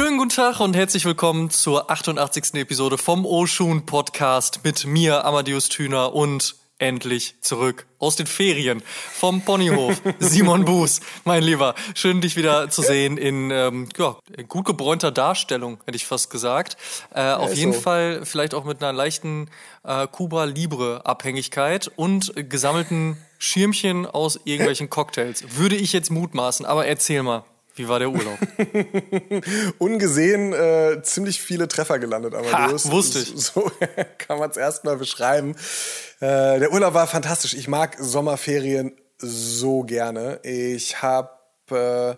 Schönen guten Tag und herzlich willkommen zur 88. Episode vom Oshun Podcast mit mir, Amadeus Thüner und endlich zurück aus den Ferien vom Ponyhof. Simon Buß, mein Lieber. Schön, dich wieder zu sehen in ähm, ja, gut gebräunter Darstellung, hätte ich fast gesagt. Äh, ja, auf jeden so. Fall vielleicht auch mit einer leichten äh, Cuba Libre Abhängigkeit und gesammelten Schirmchen aus irgendwelchen Cocktails. Würde ich jetzt mutmaßen, aber erzähl mal. Wie war der Urlaub? Ungesehen äh, ziemlich viele Treffer gelandet, aber ha, wusste ich. So kann man es erstmal beschreiben. Äh, der Urlaub war fantastisch. Ich mag Sommerferien so gerne. Ich habe äh,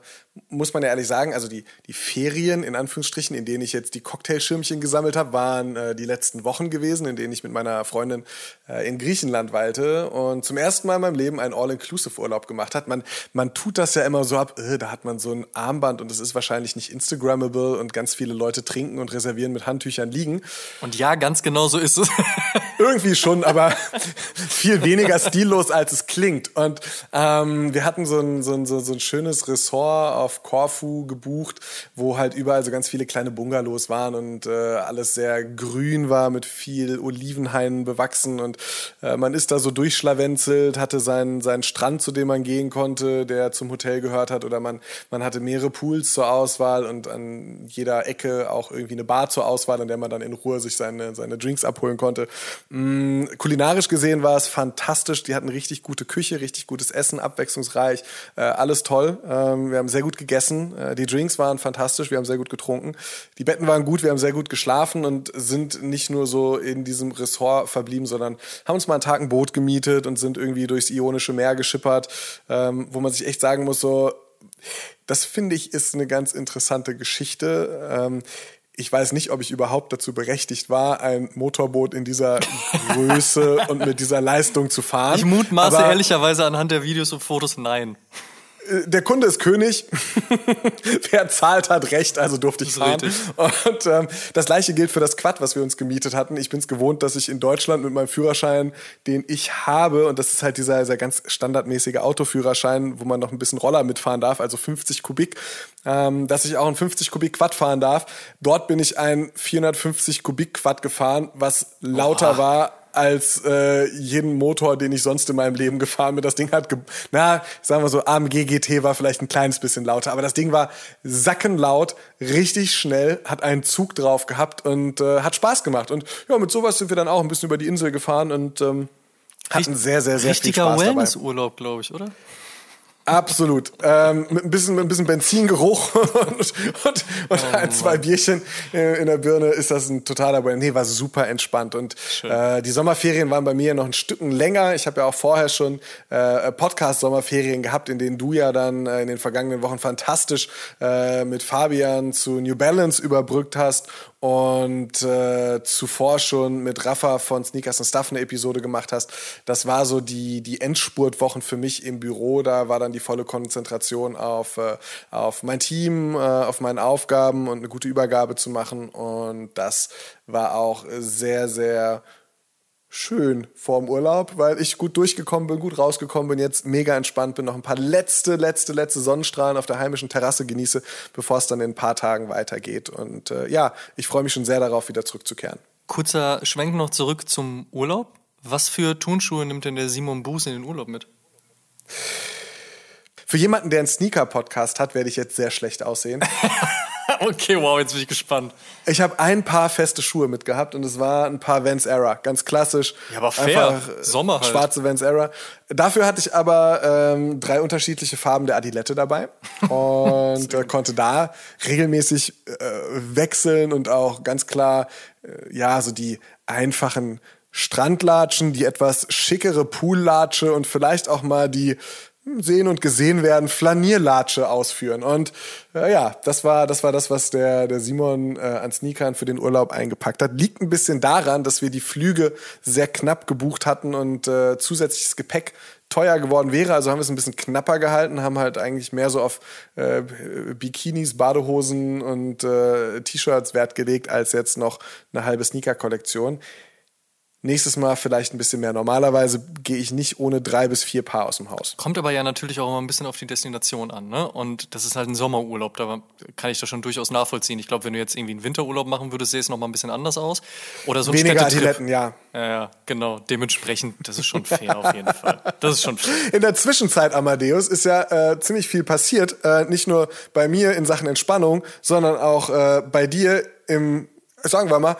muss man ja ehrlich sagen, also die, die Ferien in Anführungsstrichen, in denen ich jetzt die Cocktailschirmchen gesammelt habe, waren äh, die letzten Wochen gewesen, in denen ich mit meiner Freundin äh, in Griechenland weilte und zum ersten Mal in meinem Leben einen All-Inclusive-Urlaub gemacht hat. Man, man tut das ja immer so ab, äh, da hat man so ein Armband und es ist wahrscheinlich nicht Instagrammable und ganz viele Leute trinken und reservieren mit Handtüchern liegen. Und ja, ganz genau so ist es. Irgendwie schon, aber viel weniger stillos, als es klingt. Und ähm, wir hatten so ein, so, ein, so ein schönes Ressort auf Korfu gebucht, wo halt überall so ganz viele kleine Bungalows waren und äh, alles sehr grün war, mit viel Olivenhainen bewachsen. Und äh, man ist da so durchschlawenzelt, hatte seinen, seinen Strand, zu dem man gehen konnte, der zum Hotel gehört hat. Oder man, man hatte mehrere Pools zur Auswahl und an jeder Ecke auch irgendwie eine Bar zur Auswahl, an der man dann in Ruhe sich seine, seine Drinks abholen konnte. Mm, kulinarisch gesehen war es fantastisch. Die hatten richtig gute Küche, richtig gutes Essen, abwechslungsreich, äh, alles toll. Ähm, wir haben sehr gut gut gegessen. Äh, die Drinks waren fantastisch, wir haben sehr gut getrunken. Die Betten waren gut, wir haben sehr gut geschlafen und sind nicht nur so in diesem Ressort verblieben, sondern haben uns mal einen Tag ein Boot gemietet und sind irgendwie durchs Ionische Meer geschippert, ähm, wo man sich echt sagen muss, so, das finde ich ist eine ganz interessante Geschichte. Ähm, ich weiß nicht, ob ich überhaupt dazu berechtigt war, ein Motorboot in dieser Größe und mit dieser Leistung zu fahren. Ich mutmaße ehrlicherweise anhand der Videos und Fotos nein der Kunde ist König. Wer zahlt, hat recht, also durfte ich fahren. Und ähm, das gleiche gilt für das Quad, was wir uns gemietet hatten. Ich bin es gewohnt, dass ich in Deutschland mit meinem Führerschein, den ich habe, und das ist halt dieser, dieser ganz standardmäßige Autoführerschein, wo man noch ein bisschen Roller mitfahren darf, also 50 Kubik, ähm, dass ich auch ein 50 Kubik Quad fahren darf. Dort bin ich ein 450 Kubik Quad gefahren, was lauter Oha. war als äh, jeden Motor, den ich sonst in meinem Leben gefahren bin. Das Ding hat, na, sagen wir so, AMG GT war vielleicht ein kleines bisschen lauter, aber das Ding war sackenlaut, richtig schnell, hat einen Zug drauf gehabt und äh, hat Spaß gemacht. Und ja, mit sowas sind wir dann auch ein bisschen über die Insel gefahren und ähm, hatten sehr, sehr, sehr viel Spaß dabei. Richtiger Wellnessurlaub, glaube ich, oder? Absolut. Ähm, mit, ein bisschen, mit ein bisschen Benzingeruch und, und, und oh, ein, zwei Bierchen in der Birne ist das ein totaler Bueno. Nee, war super entspannt. Und äh, die Sommerferien waren bei mir noch ein Stück länger. Ich habe ja auch vorher schon äh, Podcast-Sommerferien gehabt, in denen du ja dann äh, in den vergangenen Wochen fantastisch äh, mit Fabian zu New Balance überbrückt hast und äh, zuvor schon mit Rafa von Sneakers and Stuff eine Episode gemacht hast. Das war so die, die Endspurtwochen für mich im Büro. Da war dann die volle Konzentration auf, äh, auf mein Team, äh, auf meine Aufgaben und eine gute Übergabe zu machen. Und das war auch sehr, sehr schön vorm Urlaub, weil ich gut durchgekommen bin, gut rausgekommen bin, jetzt mega entspannt bin, noch ein paar letzte, letzte, letzte Sonnenstrahlen auf der heimischen Terrasse genieße, bevor es dann in ein paar Tagen weitergeht. Und äh, ja, ich freue mich schon sehr darauf, wieder zurückzukehren. Kurzer Schwenk noch zurück zum Urlaub. Was für Turnschuhe nimmt denn der Simon Buß in den Urlaub mit? Für jemanden, der einen Sneaker-Podcast hat, werde ich jetzt sehr schlecht aussehen. okay, wow, jetzt bin ich gespannt. Ich habe ein paar feste Schuhe mitgehabt und es war ein paar Vans Era, ganz klassisch. Ja, aber fair. Einfach Sommer halt. Schwarze Vans Era. Dafür hatte ich aber ähm, drei unterschiedliche Farben der Adilette dabei und äh, konnte da regelmäßig äh, wechseln und auch ganz klar, äh, ja, so die einfachen Strandlatschen, die etwas schickere Poollatsche und vielleicht auch mal die sehen und gesehen werden, Flanierlatsche ausführen. Und äh, ja, das war, das war das, was der, der Simon äh, an Sneakern für den Urlaub eingepackt hat. Liegt ein bisschen daran, dass wir die Flüge sehr knapp gebucht hatten und äh, zusätzliches Gepäck teuer geworden wäre. Also haben wir es ein bisschen knapper gehalten, haben halt eigentlich mehr so auf äh, Bikinis, Badehosen und äh, T-Shirts Wert gelegt, als jetzt noch eine halbe Sneaker-Kollektion. Nächstes Mal vielleicht ein bisschen mehr. Normalerweise gehe ich nicht ohne drei bis vier Paar aus dem Haus. Kommt aber ja natürlich auch immer ein bisschen auf die Destination an, ne? Und das ist halt ein Sommerurlaub, da kann ich das schon durchaus nachvollziehen. Ich glaube, wenn du jetzt irgendwie einen Winterurlaub machen würdest, sähe es noch mal ein bisschen anders aus. Oder so ein Weniger Adiletten, ja. ja. Ja, genau. Dementsprechend, das ist schon fair auf jeden Fall. Das ist schon fair. In der Zwischenzeit, Amadeus, ist ja äh, ziemlich viel passiert. Äh, nicht nur bei mir in Sachen Entspannung, sondern auch äh, bei dir im, sagen wir mal,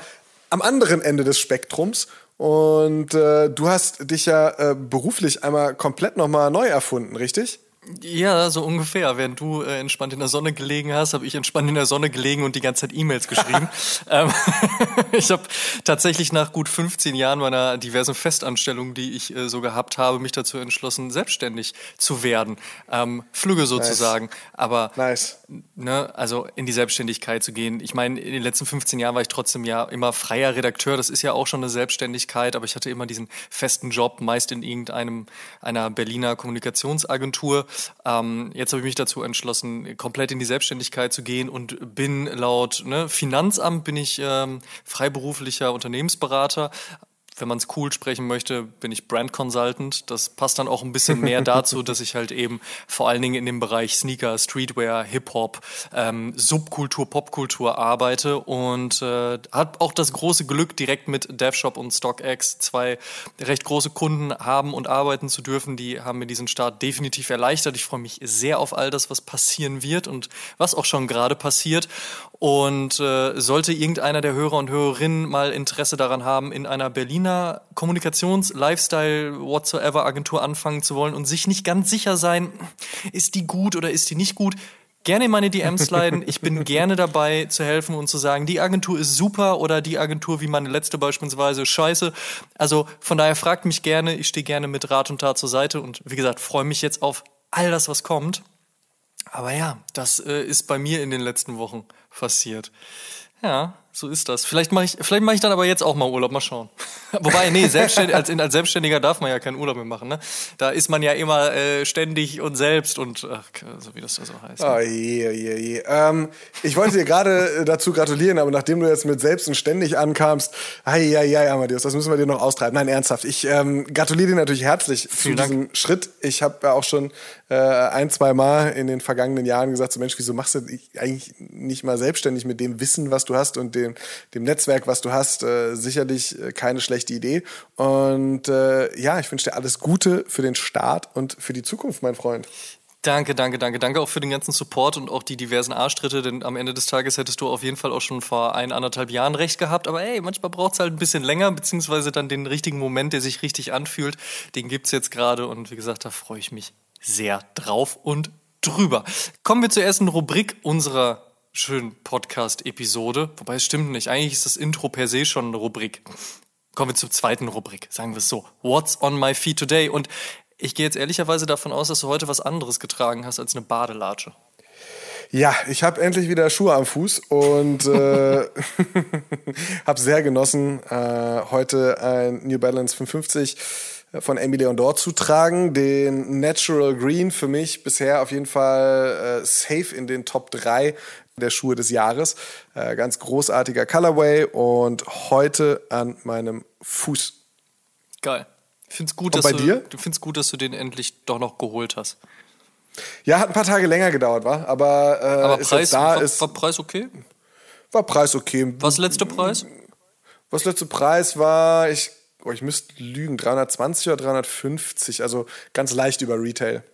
am anderen Ende des Spektrums. Und äh, du hast dich ja äh, beruflich einmal komplett nochmal neu erfunden, richtig? Ja, so ungefähr. Während du äh, entspannt in der Sonne gelegen hast, habe ich entspannt in der Sonne gelegen und die ganze Zeit E-Mails geschrieben. ähm, ich habe tatsächlich nach gut 15 Jahren meiner diversen Festanstellungen, die ich äh, so gehabt habe, mich dazu entschlossen, selbstständig zu werden. Ähm, Flüge sozusagen. Nice. Aber nice. Ne, also in die Selbstständigkeit zu gehen. Ich meine, in den letzten 15 Jahren war ich trotzdem ja immer freier Redakteur. Das ist ja auch schon eine Selbstständigkeit, aber ich hatte immer diesen festen Job, meist in irgendeinem einer Berliner Kommunikationsagentur. Ähm, jetzt habe ich mich dazu entschlossen, komplett in die Selbstständigkeit zu gehen und bin laut ne, Finanzamt bin ich ähm, freiberuflicher Unternehmensberater, wenn man es cool sprechen möchte, bin ich Brand Consultant. Das passt dann auch ein bisschen mehr dazu, dass ich halt eben vor allen Dingen in dem Bereich Sneaker, Streetwear, Hip-Hop, ähm, Subkultur, Popkultur arbeite und äh, hat auch das große Glück, direkt mit DevShop und StockX zwei recht große Kunden haben und arbeiten zu dürfen. Die haben mir diesen Start definitiv erleichtert. Ich freue mich sehr auf all das, was passieren wird und was auch schon gerade passiert. Und äh, sollte irgendeiner der Hörer und Hörerinnen mal Interesse daran haben, in einer Berliner Kommunikations-, Lifestyle-, whatsoever Agentur anfangen zu wollen und sich nicht ganz sicher sein, ist die gut oder ist die nicht gut, gerne in meine DMs sliden. Ich bin gerne dabei zu helfen und zu sagen, die Agentur ist super oder die Agentur wie meine letzte beispielsweise scheiße. Also von daher fragt mich gerne. Ich stehe gerne mit Rat und Tat zur Seite und wie gesagt, freue mich jetzt auf all das, was kommt. Aber ja, das äh, ist bei mir in den letzten Wochen passiert. Ja, so ist das. Vielleicht mache ich, vielleicht mache ich dann aber jetzt auch mal Urlaub, mal schauen. Wobei, nee, selbstständig, als, als Selbstständiger darf man ja keinen Urlaub mehr machen. Ne? Da ist man ja immer äh, ständig und selbst und ach, so wie das da so heißt. Oh je, je, je. Ähm, ich wollte dir gerade äh, dazu gratulieren, aber nachdem du jetzt mit selbst und ständig ankamst, ei, ei, Amadeus, das müssen wir dir noch austreiben. Nein, ernsthaft. Ich ähm, gratuliere dir natürlich herzlich Vielen zu diesem Dank. Schritt. Ich habe ja auch schon äh, ein, zwei Mal in den vergangenen Jahren gesagt, so Mensch, wieso machst du eigentlich nicht mal selbstständig mit dem Wissen, was du hast und dem, dem Netzwerk, was du hast? Äh, sicherlich äh, keine schlechte Idee. Und äh, ja, ich wünsche dir alles Gute für den Start und für die Zukunft, mein Freund. Danke, danke, danke. Danke auch für den ganzen Support und auch die diversen Arschtritte, denn am Ende des Tages hättest du auf jeden Fall auch schon vor ein, anderthalb Jahren recht gehabt. Aber ey, manchmal braucht es halt ein bisschen länger, beziehungsweise dann den richtigen Moment, der sich richtig anfühlt. Den gibt es jetzt gerade und wie gesagt, da freue ich mich sehr drauf und drüber. Kommen wir zur ersten Rubrik unserer schönen Podcast-Episode. Wobei es stimmt nicht. Eigentlich ist das Intro per se schon eine Rubrik. Kommen wir zur zweiten Rubrik. Sagen wir es so. What's on my feet today? Und ich gehe jetzt ehrlicherweise davon aus, dass du heute was anderes getragen hast als eine Badelatsche. Ja, ich habe endlich wieder Schuhe am Fuß und äh, habe sehr genossen, äh, heute ein New Balance 550 von Emily Leon zu tragen. Den Natural Green für mich bisher auf jeden Fall äh, safe in den Top 3 der Schuhe des Jahres. Äh, ganz großartiger Colorway und heute an meinem Fuß. Geil. Ich finde es gut, dass bei du, dir? du findest gut, dass du den endlich doch noch geholt hast. Ja, hat ein paar Tage länger gedauert, war. Aber, äh, Aber ist Preis, da, war, ist, war Preis okay? war Preis okay. Was letzter Preis? Was letzte Preis war, ich, oh, ich müsste lügen, 320 oder 350, also ganz leicht über Retail.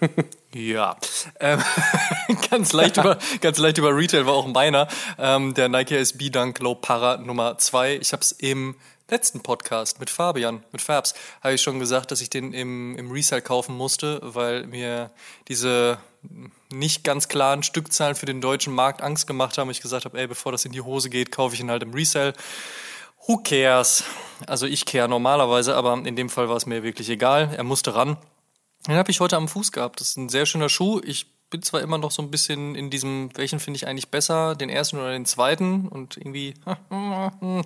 Ja, ähm, ganz, leicht über, ganz leicht über Retail war auch meiner. Ähm, der Nike SB Dunk Low Para Nummer 2. Ich habe es im letzten Podcast mit Fabian, mit Fabs, habe ich schon gesagt, dass ich den im, im Resale kaufen musste, weil mir diese nicht ganz klaren Stückzahlen für den deutschen Markt Angst gemacht haben. Ich gesagt habe, ey, bevor das in die Hose geht, kaufe ich ihn halt im Resale. Who cares? Also ich care normalerweise, aber in dem Fall war es mir wirklich egal. Er musste ran. Den habe ich heute am Fuß gehabt. Das ist ein sehr schöner Schuh. Ich bin zwar immer noch so ein bisschen in diesem, welchen finde ich eigentlich besser, den ersten oder den zweiten und irgendwie,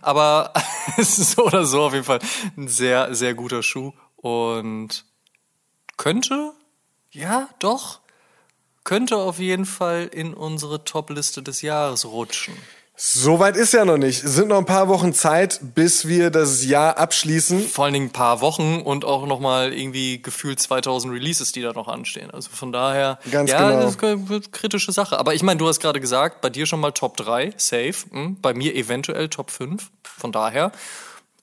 aber es ist so oder so auf jeden Fall ein sehr, sehr guter Schuh und könnte, ja, doch, könnte auf jeden Fall in unsere Top-Liste des Jahres rutschen. Soweit ist ja noch nicht. Es sind noch ein paar Wochen Zeit, bis wir das Jahr abschließen. Vor allen Dingen ein paar Wochen und auch nochmal irgendwie gefühlt 2000 Releases, die da noch anstehen. Also von daher, Ganz ja, genau. das ist eine kritische Sache. Aber ich meine, du hast gerade gesagt, bei dir schon mal Top 3, safe. Hm? Bei mir eventuell Top 5. Von daher,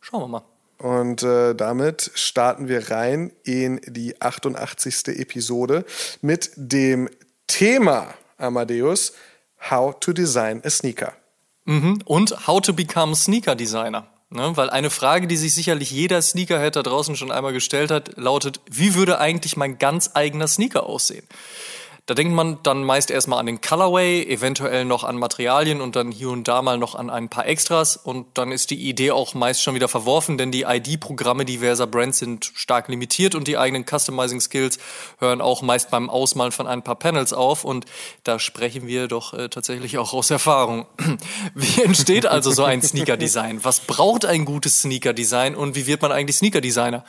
schauen wir mal. Und äh, damit starten wir rein in die 88. Episode mit dem Thema Amadeus How to Design a Sneaker. Mhm. Und How to Become Sneaker Designer. Ne? Weil eine Frage, die sich sicherlich jeder Sneakerhead da draußen schon einmal gestellt hat, lautet, wie würde eigentlich mein ganz eigener Sneaker aussehen? Da denkt man dann meist erstmal an den Colorway, eventuell noch an Materialien und dann hier und da mal noch an ein paar Extras und dann ist die Idee auch meist schon wieder verworfen, denn die ID-Programme diverser Brands sind stark limitiert und die eigenen Customizing-Skills hören auch meist beim Ausmalen von ein paar Panels auf und da sprechen wir doch äh, tatsächlich auch aus Erfahrung. Wie entsteht also so ein Sneaker-Design? Was braucht ein gutes Sneaker-Design und wie wird man eigentlich Sneaker-Designer?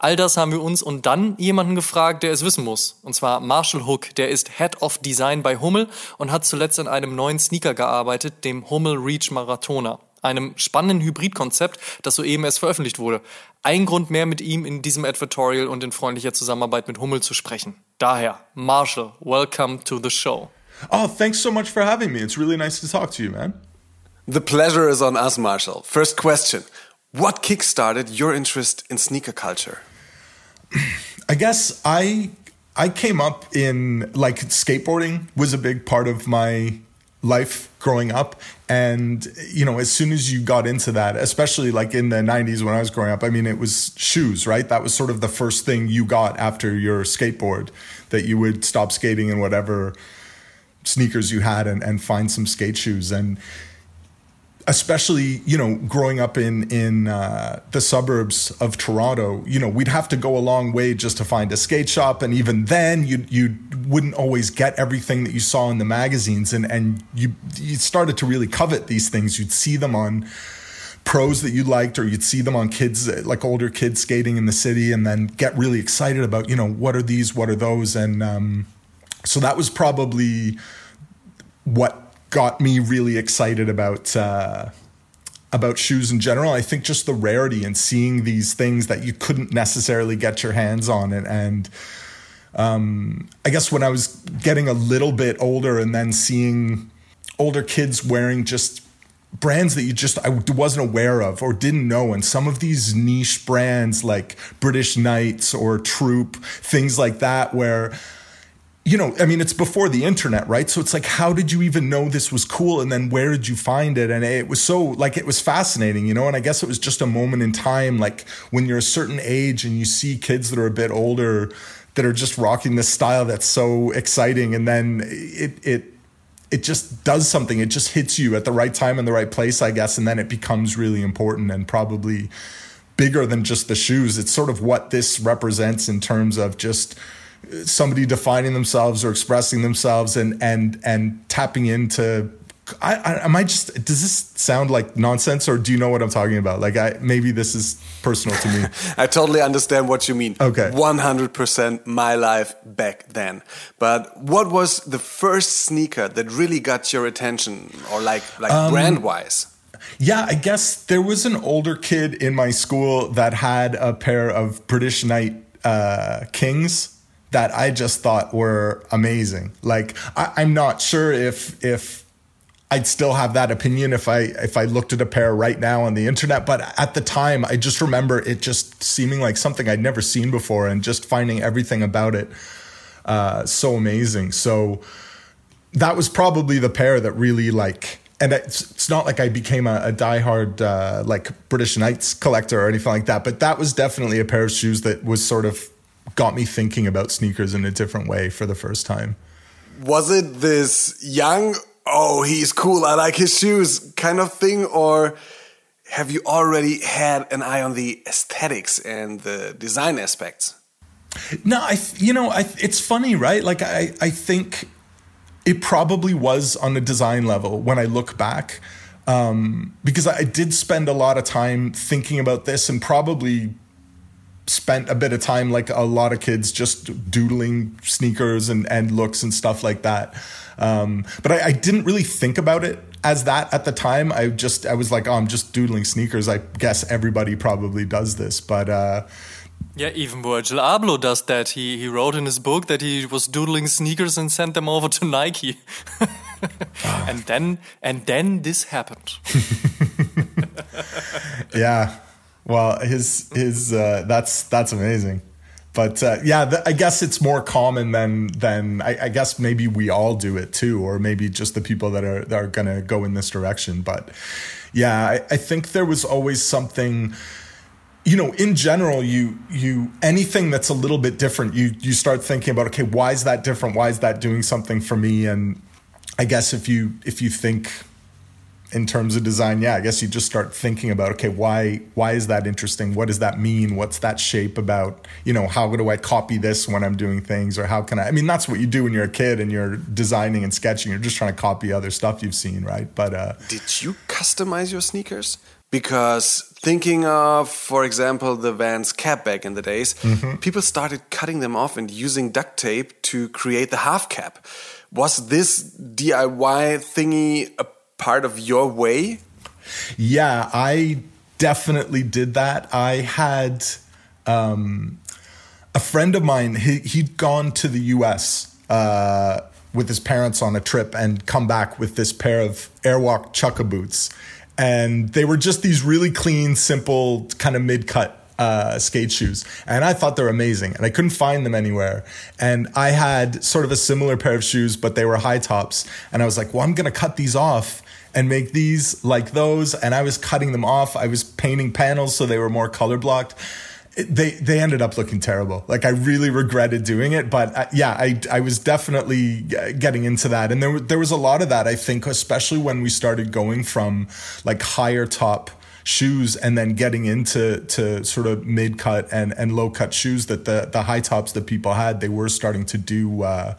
All das haben wir uns und dann jemanden gefragt, der es wissen muss. Und zwar Marshall Hook, der ist Head of Design bei Hummel und hat zuletzt an einem neuen Sneaker gearbeitet, dem Hummel Reach Marathoner. Einem spannenden Hybridkonzept, das soeben erst veröffentlicht wurde. Ein Grund mehr mit ihm in diesem Advertorial und in freundlicher Zusammenarbeit mit Hummel zu sprechen. Daher, Marshall, welcome to the show. Oh, thanks so much for having me. It's really nice to talk to you, man. The pleasure is on us, Marshall. First question What kickstarted your interest in sneaker culture? I guess I I came up in like skateboarding was a big part of my life growing up. And you know as soon as you got into that especially like in the 90s when I was growing up I mean it was shoes right? That was sort of the first thing you got after your skateboard that you would stop skating in whatever sneakers you had and, and find some skate shoes. And especially you know growing up in in uh, the suburbs of Toronto, you know we'd have to go a long way just to find a skate shop, and even then you you wouldn't always get everything that you saw in the magazines, and and you you started to really covet these things. You'd see them on pros that you liked or you'd see them on kids like older kids skating in the city and then get really excited about you know what are these what are those? And um, so that was probably what got me really excited about uh, about shoes in general. I think just the rarity and seeing these things that you couldn't necessarily get your hands on, and, and um, I guess when I was getting a little bit older, and then seeing older kids wearing just brands that you just I wasn't aware of or didn't know and some of these niche brands like British Knights or Troop things like that where you know, I mean, it's before the internet, right? So it's like, how did you even know this was cool? And then where did you find it? And it was so, like, it was fascinating, you know? And I guess it was just a moment in time, like when you're a certain age and you see kids that are a bit older that are just rocking this style that's so exciting. And then it, it, it just does something. It just hits you at the right time and the right place, I guess. And then it becomes really important and probably bigger than just the shoes. It's sort of what this represents in terms of just, somebody defining themselves or expressing themselves and and and tapping into I, I am I just does this sound like nonsense or do you know what I'm talking about? Like I maybe this is personal to me. I totally understand what you mean. Okay. 100% my life back then. But what was the first sneaker that really got your attention or like like Um, brand wise yeah I guess there was an older kid in my school that had a pair of British Knight uh, Kings that I just thought were amazing like I, I'm not sure if if I'd still have that opinion if I if I looked at a pair right now on the internet. But at the time, I just remember it just seeming like something I'd never seen before, and just finding everything about it uh, so amazing. So that was probably the pair that really like. And it's, it's not like I became a, a diehard uh, like British Knights collector or anything like that, but that was definitely a pair of shoes that was sort of got me thinking about sneakers in a different way for the first time. was it this young oh, he's cool, I like his shoes kind of thing? Or have you already had an eye on the aesthetics and the design aspects? No, I, you know, I, it's funny, right? Like, I, I think it probably was on a design level when I look back. Um, because I did spend a lot of time thinking about this and probably spent a bit of time like a lot of kids just doodling sneakers and, and looks and stuff like that um, but I, I, didn't really think about it as that at the time i just i was like oh i'm just doodling sneakers i guess everybody probably does this but uh, yeah, even Virgil Abloh does that. He he wrote in his book that he was doodling sneakers and sent them over to Nike. And then and then this happened. yeah. Well, his his uh, that's that's amazing. But uh, yeah, th- I guess it's more common than than I, I, guess maybe we all do it too, or maybe just the people that are that are gonna go in this direction. But yeah, I, I think there was always something you know in general you you anything that's a little bit different you you start thinking about okay why is that different why is that doing something for me and i guess if you if you think in terms of design, yeah, I guess you just start thinking about okay, why why is that interesting? What does that mean? What's that shape about? You know, how do I copy this when I'm doing things, or how can I? I mean, that's what you do when you're a kid and you're designing and sketching. You're just trying to copy other stuff you've seen, right? But uh, did you customize your sneakers? Because thinking of, for example, the Vans cap back in the days, mm-hmm. people started cutting them off and using duct tape to create the half cap. Was this DIY thingy a part of your way? Yeah, I definitely did that. I had um, a friend of mine, he, he'd gone to the US uh, with his parents on a trip and come back with this pair of Airwalk Chukka boots. And they were just these really clean, simple, kind of mid cut uh, skate shoes, and I thought they're amazing, and I couldn't find them anywhere. And I had sort of a similar pair of shoes, but they were high tops, and I was like, "Well, I'm gonna cut these off and make these like those. And I was cutting them off. I was painting panels so they were more color blocked. They they ended up looking terrible. Like I really regretted doing it, but uh, yeah, I I was definitely getting into that, and there there was a lot of that. I think, especially when we started going from like higher top shoes and then getting into to sort of mid cut and and low cut shoes that the the high tops that people had they were starting to do uh,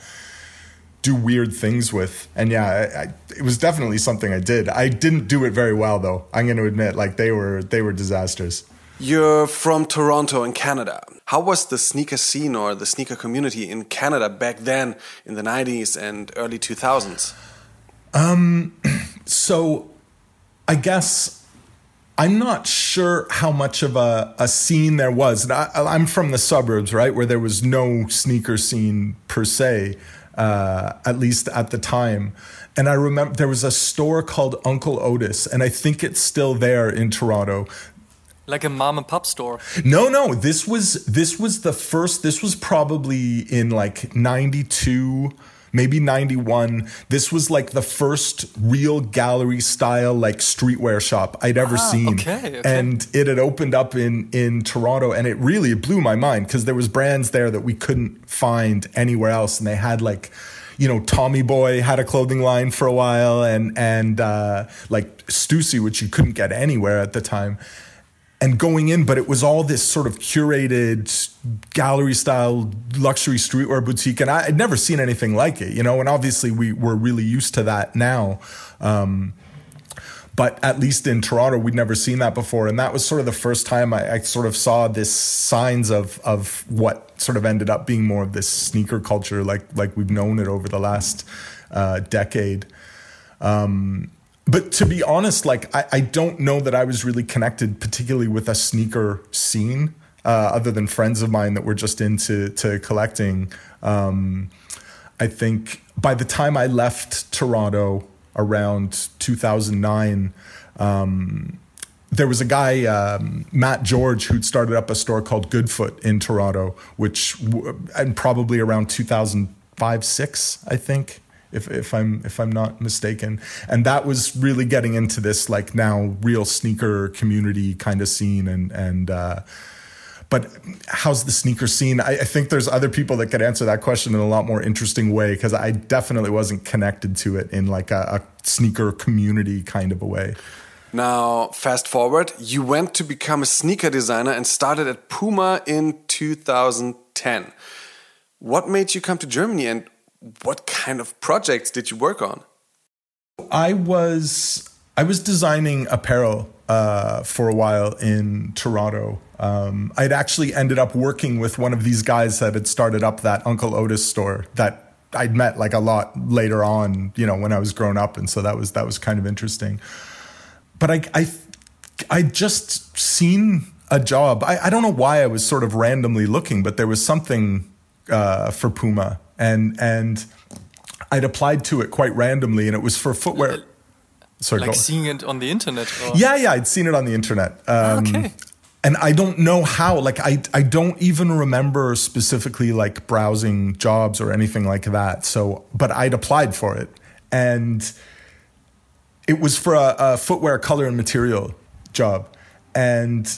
do weird things with. And yeah, I, I, it was definitely something I did. I didn't do it very well though. I'm going to admit, like they were they were disasters. You're from Toronto in Canada. How was the sneaker scene or the sneaker community in Canada back then in the 90s and early 2000s? Um, so I guess I'm not sure how much of a, a scene there was. I, I'm from the suburbs, right, where there was no sneaker scene per se uh, at least at the time. And I remember there was a store called Uncle Otis, and I think it's still there in Toronto. Like a mom and pop store. No, no. This was this was the first. This was probably in like '92 maybe 91 this was like the first real gallery style like streetwear shop i'd ever ah, seen. okay, okay. and it had opened up in in toronto and it really blew my mind because there was brands there that we couldn't find anywhere else and they had like you know, Tommy Boy had a clothing line for a while, and and uh, like Stussy, which you couldn't get anywhere at the time and going in, but it was all this sort of curated gallery style luxury streetwear boutique. And I, would never seen anything like it, you know, and obviously we were really used to that now. Um, but at least in Toronto, we'd never seen that before. And that was sort of the first time I, I sort of saw this signs of, of what sort of ended up being more of this sneaker culture, like, like we've known it over the last uh, decade. Um, but to be honest, like I, I, don't know that I was really connected, particularly with a sneaker scene, uh, other than friends of mine that were just into to collecting. Um, I think by the time I left Toronto around 2009, um, there was a guy, um, Matt George, who'd started up a store called Goodfoot in Toronto, which, and probably around 2005, six, I think if if I'm if I'm not mistaken. And that was really getting into this like now real sneaker community kind of scene and and uh, but how's the sneaker scene? I, I think there's other people that could answer that question in a lot more interesting way because I definitely wasn't connected to it in like a, a sneaker community kind of a way. Now, fast forward, you went to become a sneaker designer and started at Puma in 2010. What made you come to Germany and what kind of projects did you work on? I was I was designing apparel uh, for a while in Toronto. Um, I'd actually ended up working with one of these guys that had started up that Uncle Otis store that I'd met like a lot later on, you know, when I was growing up, and so that was that was kind of interesting. But I I I just seen a job. I, I don't know why I was sort of randomly looking, but there was something uh, for Puma, and and I'd applied to it quite randomly, and it was for footwear. Sorry, like seeing it on the internet. Or? Yeah, yeah, I'd seen it on the internet. Um, okay. And I don't know how. Like, I I don't even remember specifically like browsing jobs or anything like that. So, but I'd applied for it, and it was for a, a footwear color and material job, and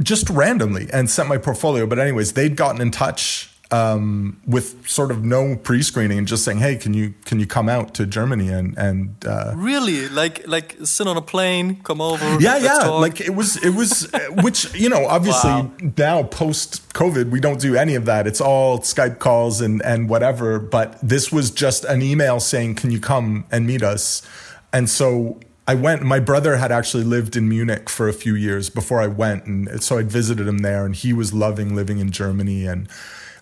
just randomly and sent my portfolio. But anyways, they'd gotten in touch um, with sort of no pre-screening and just saying, "Hey, can you can you come out to Germany and and uh, really like like sit on a plane, come over? Yeah, yeah. Talk. Like it was it was which you know obviously wow. now post COVID we don't do any of that. It's all Skype calls and and whatever. But this was just an email saying, "Can you come and meet us?" And so I went. My brother had actually lived in Munich for a few years before I went, and so I visited him there, and he was loving living in Germany and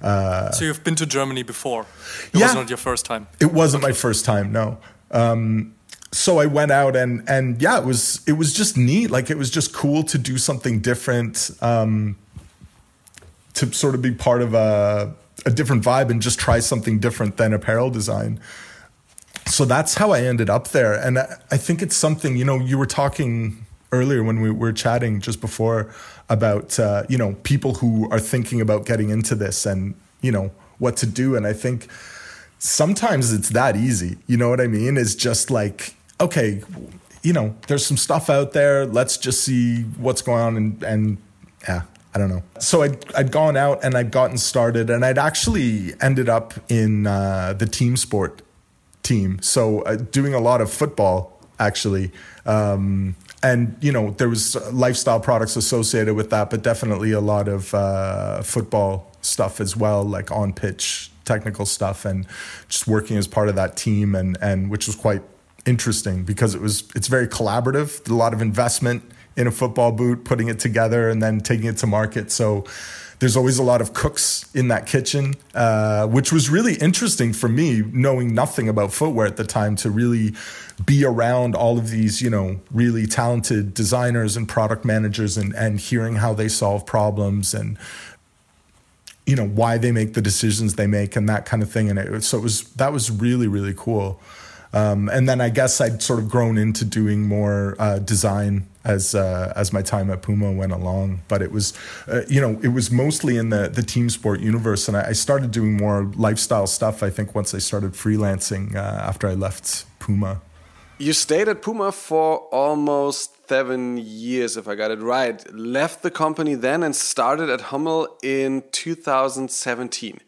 uh, so you've been to Germany before? It yeah, was not your first time. It wasn't okay. my first time. No. Um, so I went out and and yeah, it was it was just neat. Like it was just cool to do something different, um, to sort of be part of a a different vibe and just try something different than apparel design. So that's how I ended up there, and I, I think it's something you know. You were talking earlier when we were chatting just before about uh, you know people who are thinking about getting into this and you know what to do and i think sometimes it's that easy you know what i mean is just like okay you know there's some stuff out there let's just see what's going on and and yeah I don't know. So I'd, I'd gone out and I'd gotten started, and I'd actually ended up in uh, the team sport team. So uh, doing a lot of football, actually. Um, and you know there was lifestyle products associated with that, but definitely a lot of uh, football stuff as well, like on pitch technical stuff, and just working as part of that team, and and which was quite interesting because it was it's very collaborative, a lot of investment in a football boot, putting it together, and then taking it to market. So there's always a lot of cooks in that kitchen, uh, which was really interesting for me, knowing nothing about footwear at the time, to really be around all of these, you know, really talented designers and product managers and, and hearing how they solve problems and, you know, why they make the decisions they make and that kind of thing. And it, so it was, that was really, really cool. Um, and then I guess I'd sort of grown into doing more uh, design as uh, as my time at Puma went along. But it was, uh, you know, it was mostly in the the team sport universe, and I, I, started doing more lifestyle stuff. I think once I started freelancing uh, after I left Puma. You stayed at Puma for almost seven years, if I got it right. Left the company then and started at Hummel in 2017.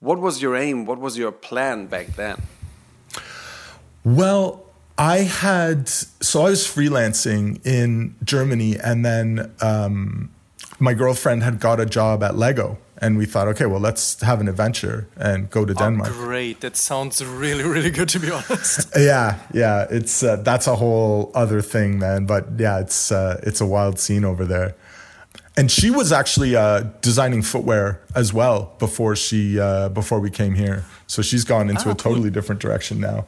What was your aim? What was your plan back then? Well, I had so I was freelancing in Germany, and then um, my girlfriend had got a job at Lego, and we thought, okay, well, let's have an adventure and go to oh, Denmark. Great, that sounds really, really good to be honest. yeah, yeah, it's uh, that's a whole other thing, man. But yeah, it's uh, it's a wild scene over there. And she was actually uh, designing footwear as well before she uh, before we came here. So she's gone into a totally cool. different direction now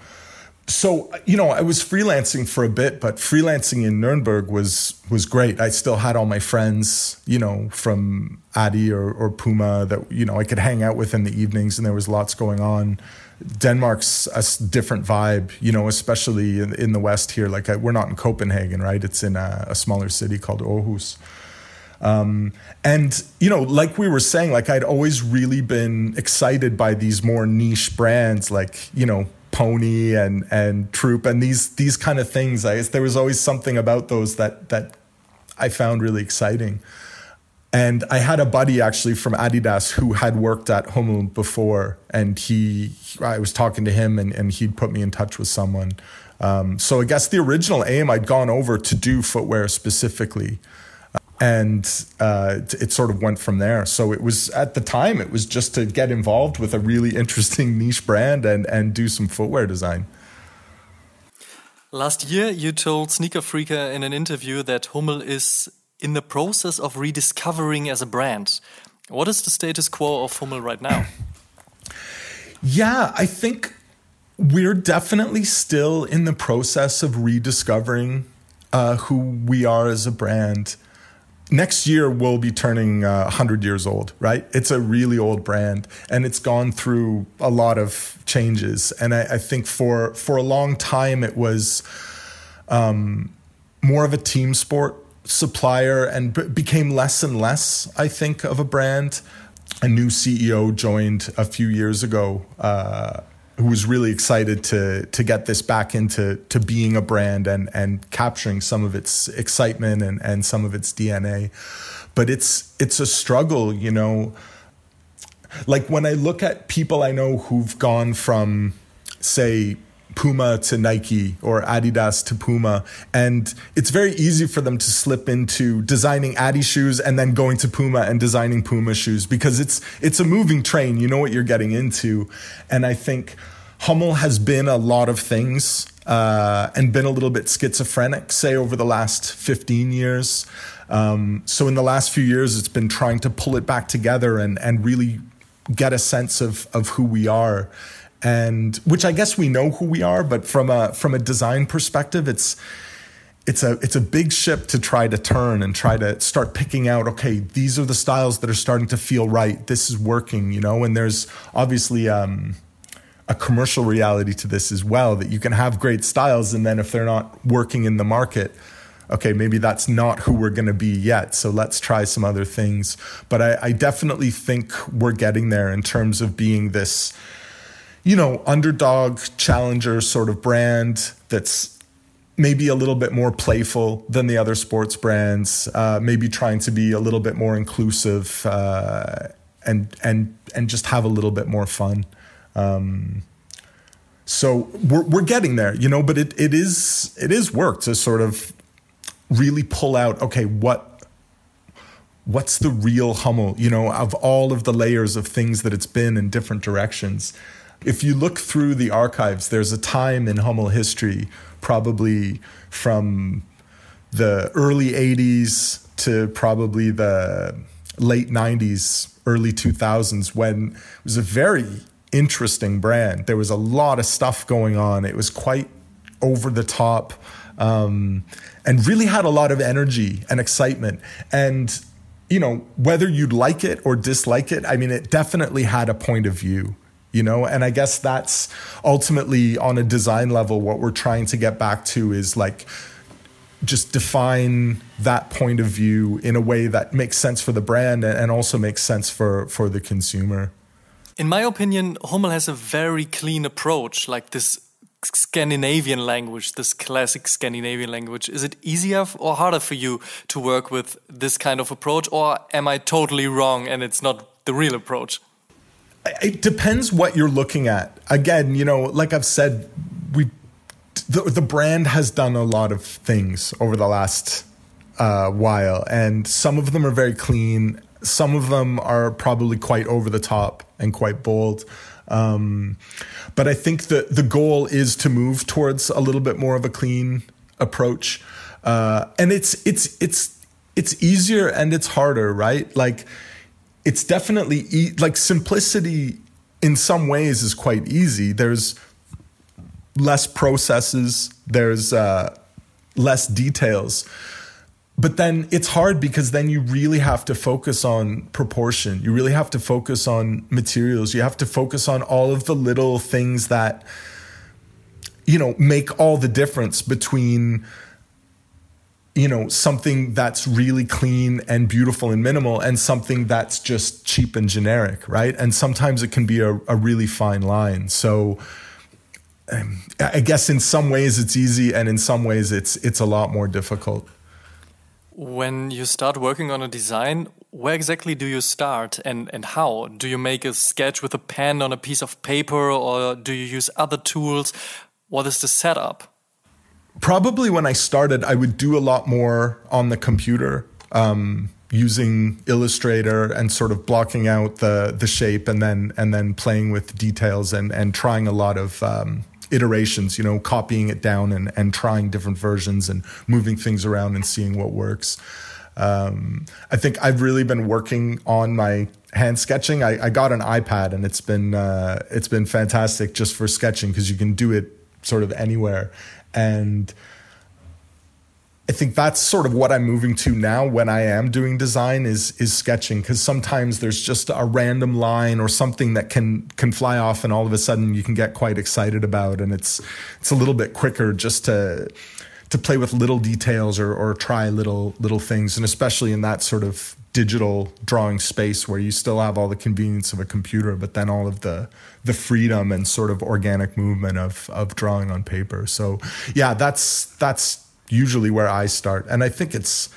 so you know, I was freelancing for a bit, but freelancing in Nuremberg was was great. I still had all my friends, you know, from Adi or, or Puma that you know I could hang out with in the evenings, and there was lots going on. Denmark's a different vibe, you know, especially in, in the West here. Like I, we're not in Copenhagen, right? It's in a, a smaller city called Aarhus. Um, and you know, like we were saying, like I'd always really been excited by these more niche brands, like you know, Pony and and Troop and these these kind of things. I there was always something about those that that I found really exciting. And I had a buddy actually from Adidas who had worked at Hummel before, and he, I was talking to him, and, and he'd put me in touch with someone. Um, so I guess the original aim, I'd gone over to do footwear specifically, and uh, it sort of went from there. So it was at the time, it was just to get involved with a really interesting niche brand and and do some footwear design. Last year, you told Sneaker Freaker in an interview that Hummel is in the process of rediscovering as a brand. What is the status quo of Hummel right now? yeah, I think we're definitely still in the process of rediscovering uh, who we are as a brand. Next year, we'll be turning uh, 100 years old, right? It's a really old brand and it's gone through a lot of changes. And I, I think for, for a long time, it was um, more of a team sport supplier and b- became less and less, I think, of a brand. A new CEO joined a few years ago. Uh, who was really excited to to get this back into to being a brand and and capturing some of its excitement and and some of its DNA. But it's it's a struggle, you know. Like when I look at people I know who've gone from say Puma to Nike or Adidas to Puma. And it's very easy for them to slip into designing Adi shoes and then going to Puma and designing Puma shoes because it's it's a moving train. You know what you're getting into. And I think Hummel has been a lot of things uh, and been a little bit schizophrenic, say, over the last 15 years. Um, so in the last few years, it's been trying to pull it back together and, and really get a sense of, of who we are and which I guess we know who we are, but from a from a design perspective, it's it's a it's a big ship to try to turn and try to start picking out okay these are the styles that are starting to feel right. This is working you know? And there's obviously um, a commercial reality to this as well that you can have great styles and then if they're not working in the market okay maybe that's not who we're going to be yet. So let's try some other things. But I, I definitely think we're getting there in terms of being this you know, underdog challenger sort of brand that's maybe a little bit more playful than the other sports brands, uh, maybe trying to be a little bit more inclusive uh, and and and just have a little bit more fun. Um, so we're we're getting there, you know, but it it is it is work to sort of really pull out. Okay, what what's the real Hummel? You know, of all of the layers of things that it's been in different directions if you look through the archives, there's a time in Hummel history, probably from the early 80s to probably the late 90s, early 2000s, when it was a very interesting brand. There was a lot of stuff going on. It was quite over the top um, and really had a lot of energy and excitement. And, you know, whether you'd like it or dislike it, I mean, it definitely had a point of view you know and i guess that's ultimately on a design level what we're trying to get back to is like just define that point of view in a way that makes sense for the brand and also makes sense for for the consumer in my opinion hummel has a very clean approach like this Scandinavian language, this classic Scandinavian language. Is it easier or harder for you to work with this kind of approach, or am I totally wrong and it's not the real approach? It depends what you're looking at. Again, you know, like I've said, we the, the brand has done a lot of things over the last uh, while, and some of them are very clean. Some of them are probably quite over the top and quite bold. Um, but I think that the goal is to move towards a little bit more of a clean approach, uh, and it's it's it's it's easier and it's harder, right? Like it's definitely e- like simplicity in some ways is quite easy. There's less processes, there's uh, less details. But then it's hard because then you really have to focus on proportion. You really have to focus on materials. You have to focus on all of the little things that, you know, make all the difference between you know something that's really clean and beautiful and minimal and something that's just cheap and generic right and sometimes it can be a, a really fine line so um, i guess in some ways it's easy and in some ways it's it's a lot more difficult when you start working on a design where exactly do you start and, and how? Do you make a sketch with a pen on a piece of paper or do you use other tools? What is the setup? Probably when I started, I would do a lot more on the computer. Um, using Illustrator and sort of blocking out the the shape and then and then playing with details and and trying a lot of um, iterations, you know, copying it down and and trying different versions and moving things around and seeing what works. Um, I think I've really been working on my hand sketching. I, I got an iPad and it's been uh, it's been fantastic just for sketching because you can do it sort of anywhere and I think that's sort of what I'm moving to now when I am doing design is is sketching because sometimes there's just a random line or something that can can fly off and all of a sudden you can get quite excited about and it's it's a little bit quicker just to to play with little details or or try little little things and especially in that sort of digital drawing space where you still have all the convenience of a computer but then all of the the freedom and sort of organic movement of of drawing on paper so yeah that's that's usually where I start, and I think it's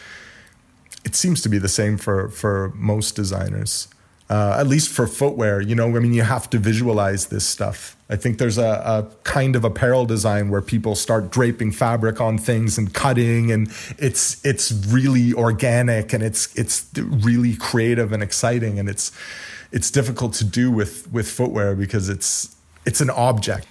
it seems to be the same for for most designers. Uh, at least for footwear, you know, I mean, you have to visualize this stuff. I think there's a, a, kind of apparel design where people start draping fabric on things and cutting, and it's it's really organic and it's it's really creative and exciting, and it's it's difficult to do with with footwear because it's it's an object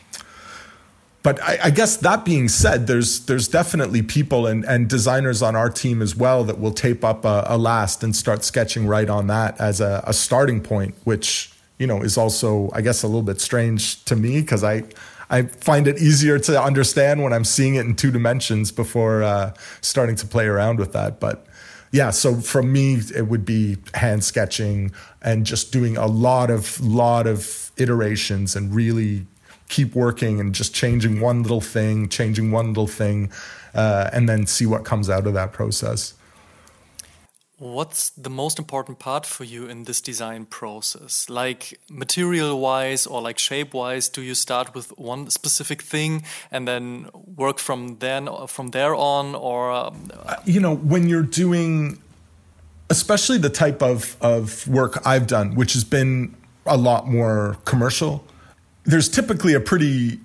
but I, I, guess that being said, there's there's definitely people and, and designers on our team as well that will tape up a, a last and start sketching right on that as a, a, starting point, which you know is also I guess a little bit strange to me because I I find it easier to understand when I'm seeing it in two dimensions before uh, starting to play around with that. But yeah, so from me it would be hand sketching and just doing a lot of lot of iterations and really keep working and just changing one little thing, changing one little thing, uh, and then see what comes out of that process. What's the most important part for you in this design process? Like material wise or like shape wise, do you start with one specific thing and then work from then from there on, or um, you know when you're doing, especially the type of of work I've done, which has been a lot more commercial there's typically a pretty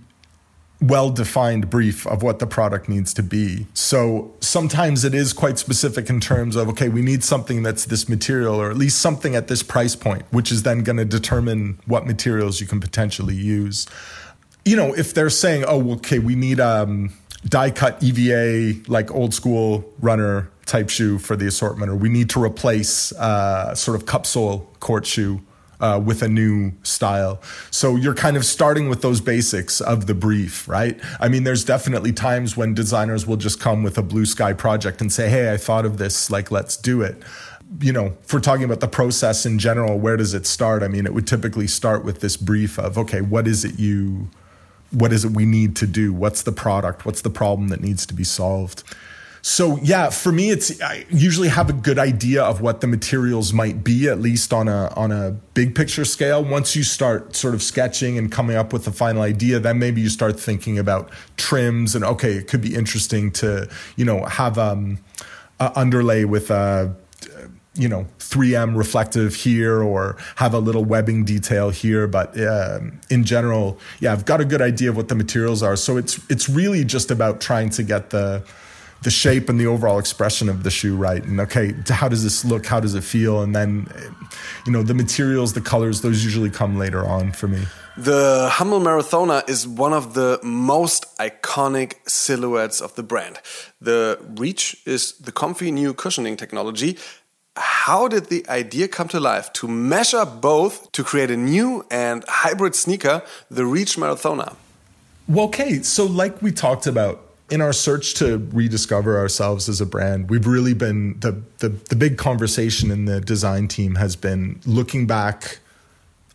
well defined brief of what the product needs to be. So sometimes it is quite specific in terms of, okay, we need something that's this material or at least something at this price point, which is then going to determine what materials you can potentially use. You know, if they're saying, oh, okay, we need um, die cut EVA, like old school runner type shoe for the assortment, or we need to replace uh, sort of cup sole court shoe uh, with a new style. So you're kind of starting with those basics of the brief, right? I mean, there's definitely times when designers will just come with a blue sky project and say, hey, I thought of this, like, let's do it you know, if we're talking about the process in general, where does it start? I mean, it would typically start with this brief of, okay, what is it you, what is it we need to do? What's the product? What's the problem that needs to be solved? So yeah, for me, it's I usually have a good idea of what the materials might be, at least on a on a big picture scale. Once you start sort of sketching and coming up with a final idea, then maybe you start thinking about trims and okay, it could be interesting to you know have um, a underlay with a you know 3M reflective here or have a little webbing detail here. But uh, in general, yeah, I've got a good idea of what the materials are. So it's it's really just about trying to get the the shape and the overall expression of the shoe right and okay how does this look how does it feel and then you know the materials the colors those usually come later on for me the Hummel Marathona is one of the most iconic silhouettes of the brand. The Reach is the comfy new cushioning technology. How did the idea come to life to mesh up both to create a new and hybrid sneaker, the Reach Marathona? Well, okay, so like we talked about, in our search to rediscover ourselves as a brand, we've really been the, the the big conversation in the design team has been looking back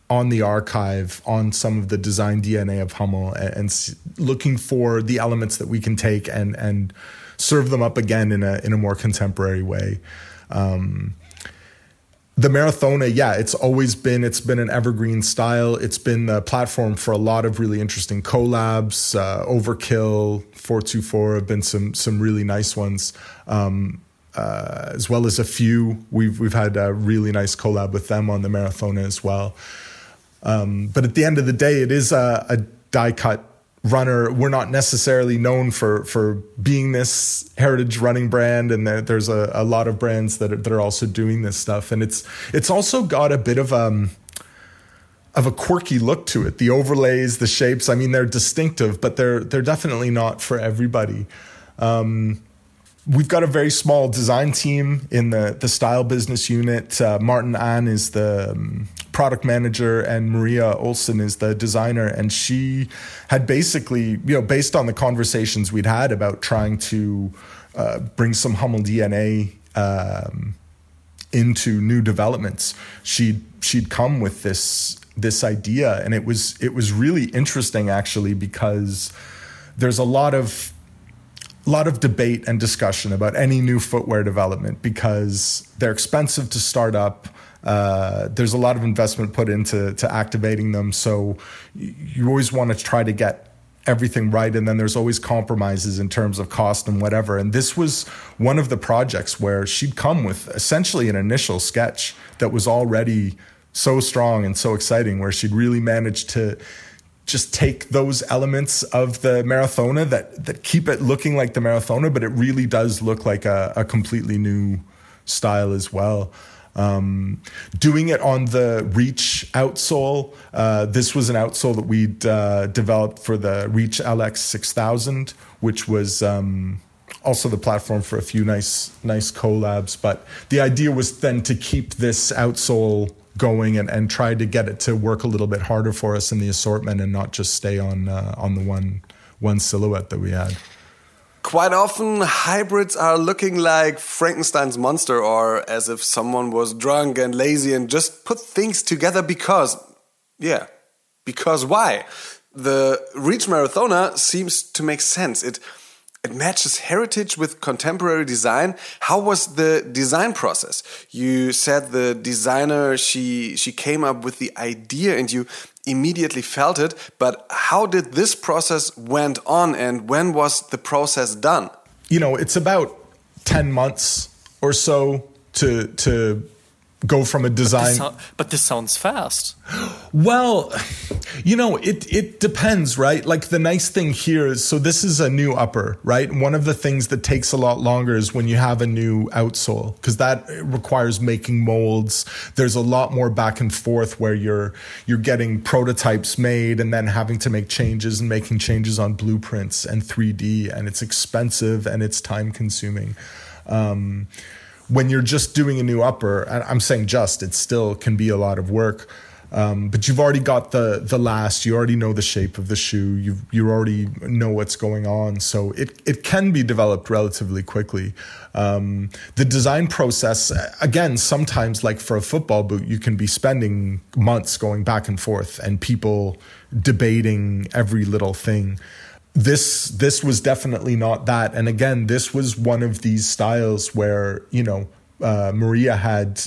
on the archive, on some of the design DNA of Hummel, and, and looking for the elements that we can take and and serve them up again in a in a more contemporary way. Um, the Marathona, yeah, it's always been it's been an evergreen style. It's been the platform for a lot of really interesting collabs. Uh, Overkill, four two four have been some some really nice ones. Um, uh, as well as a few. We've we've had a really nice collab with them on the Marathona as well. Um, but at the end of the day, it is a, a die cut runner. We're not necessarily known for for being this heritage running brand, and there, there's a, a lot of brands that are, that are also doing this stuff. And it's it's also got a bit of um of a quirky look to it. The overlays, the shapes. I mean, they're distinctive, but they're they're definitely not for everybody. Um, we've got a very small design team in the the style business unit. Uh, Martin Ann is the um, product manager, and Maria Olson is the designer. And she had basically, you know, based on the conversations we'd had about trying to uh, bring some Hummel DNA. Um, into new developments she'd she'd come with this this idea and it was it was really interesting actually because there's a lot of a lot of debate and discussion about any new footwear development because they're expensive to start up. Uh, there's a lot of investment put into to activating them, so you always want to try to get everything right, and then there's always compromises in terms of cost and whatever. And this was one of the projects where she'd come with essentially an initial sketch that was already so strong and so exciting, where she'd really managed to just take those elements of the Marathona that that keep it looking like the Marathona, but it really does look like a, a completely new style as well. Um, doing it on the Reach outsole. Uh, this was an outsole that we'd uh, developed for the Reach LX 6000, which was um, also the platform for a few nice nice collabs. But the idea was then to keep this outsole going and, and try to get it to work a little bit harder for us in the assortment and not just stay on uh, on the one one silhouette that we had. Quite often, hybrids are looking like Frankenstein's monster, or as if someone was drunk and lazy and just put things together because, yeah, because why? The Reach Marathona seems to make sense. It it matches heritage with contemporary design. How was the design process? You said the designer she she came up with the idea and you immediately felt it, but how did this process went on and when was the process done? You know, it's about 10 months or so to to go from a design. But this, but this, sounds fast. Well, you know, it it depends, right? Like the nice thing here is so this is a new upper, right? One of the things that takes a lot longer is when you have a new outsole because that requires making molds. There's a lot more back and forth where you're you're getting prototypes made and then having to make changes and making changes on blueprints and 3D and it's expensive and it's time consuming. Um, when you're just doing a new upper, I'm saying just, it still can be a lot of work. Um, but you've already got the the last. You already know the shape of the shoe. You you already know what's going on. So it it can be developed relatively quickly. Um, the design process, again, sometimes like for a football boot, you can be spending months going back and forth, and people debating every little thing this this was definitely not that. And again this was one of these styles where you know uh, maria had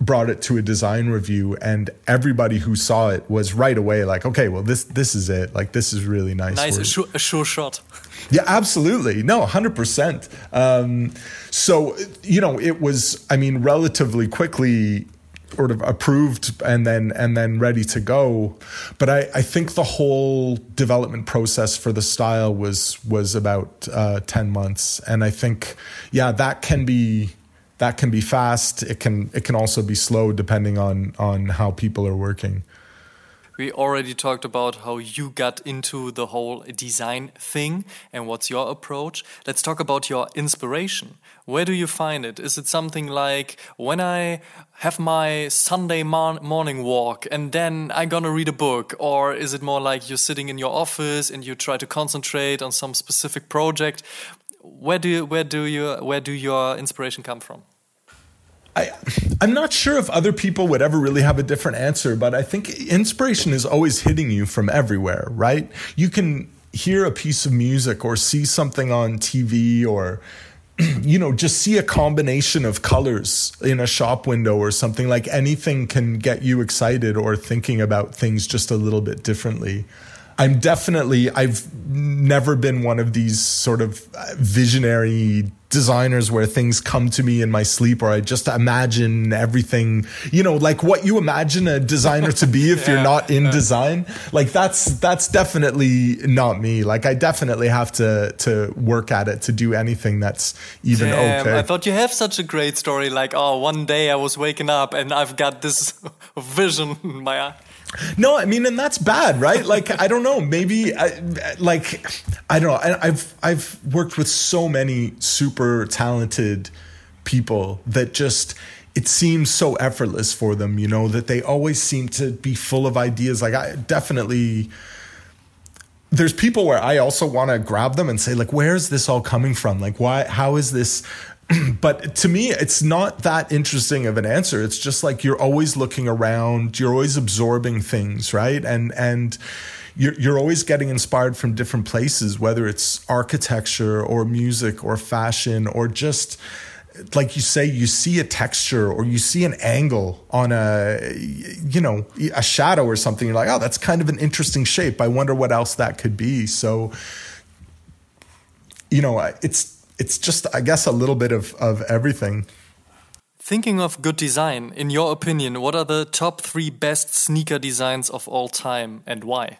brought it to a design review and everybody who saw it was right away like okay well this this is it. Like this is really nice nice a sure, a sure shot. Yeah absolutely. No 100% um, so you know it was i mean relatively quickly sort of approved and then and then ready to go. But I, I think the whole development process for the style was was about uh, ten months, and I think yeah that can be that can be fast. It can it can also be slow depending on on how people are working. We already talked about how you got into the whole design thing and what's your approach. Let's talk about your inspiration. Where do you find it? Is it something like when I have my Sunday morning walk and then I'm gonna read a book? Or is it more like you're sitting in your office and you try to concentrate on some specific project? Where do you, where do you, where do your inspiration come from? I, I'm not sure if other people would ever really have a different answer, but I think inspiration is always hitting you from everywhere, right? You can hear a piece of music or see something on TV or you know just see a combination of colors in a shop window or something like anything can get you excited or thinking about things just a little bit differently I'm definitely I've never been one of these sort of uh, visionary designers where things come to me in my sleep or I just imagine everything, you know, like what you imagine a designer to be if yeah, you're not in yeah. design. Like that's that's definitely not me. Like I definitely have to to work at it to do anything that's even Damn, okay. I thought you have such a great story like oh one day I was waking up and I've got this vision in my eye. No, I mean, and that's bad, right? Like, I don't know. Maybe, I, like, I don't know. I've I've worked with so many super talented people that just it seems so effortless for them. You know that they always seem to be full of ideas. Like, I definitely. There's people where I also want to grab them and say, like, where is this all coming from? Like, why? How is this? but to me, it's not that interesting of an answer. It's just like you're always looking around, you're always absorbing things, right? And and you're you're always getting inspired from different places, whether it's architecture or music or fashion or just like you say, you see a texture or you see an angle on a, you know, a shadow or something. You're like, oh, that's kind of an interesting shape. I wonder what else that could be. So, you know, it's it's just, I guess, a little bit of, of everything. Thinking of good design, in your opinion, what are the top three best sneaker designs of all time and why?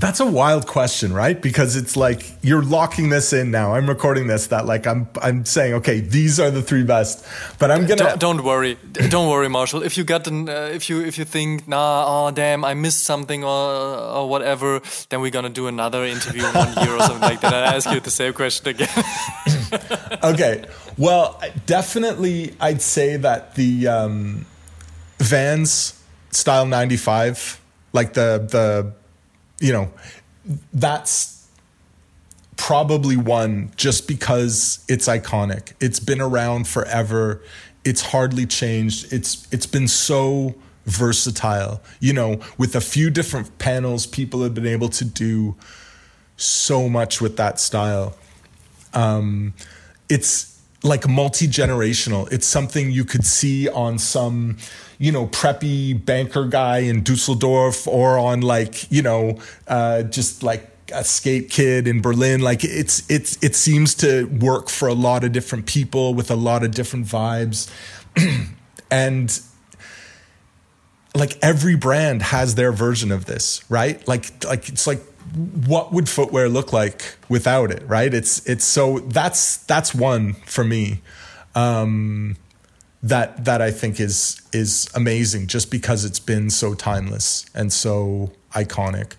That's a wild question, right? Because it's like you're locking this in now. I'm recording this that like I'm I'm saying okay, these are the three best. But I'm gonna don't, don't worry, don't worry, Marshall. If you got an uh, if you if you think nah, oh damn, I missed something or or whatever, then we're gonna do another interview in one year or something like that. I ask you the same question again. okay, well, definitely, I'd say that the um, Vans Style '95, like the the you know, that's probably one just because it's iconic. It's been around forever. It's hardly changed. It's it's been so versatile. You know, with a few different panels, people have been able to do so much with that style. Um, it's like multi generational. It's something you could see on some you know, preppy banker guy in Dusseldorf or on like, you know, uh, just like a skate kid in Berlin. Like it's it's it seems to work for a lot of different people with a lot of different vibes. and like every brand has their version of this, right? Like like it's like what would footwear look like without it, right? It's it's so that's that's one for me. Um that that I think is is amazing just because it's been so timeless and so iconic.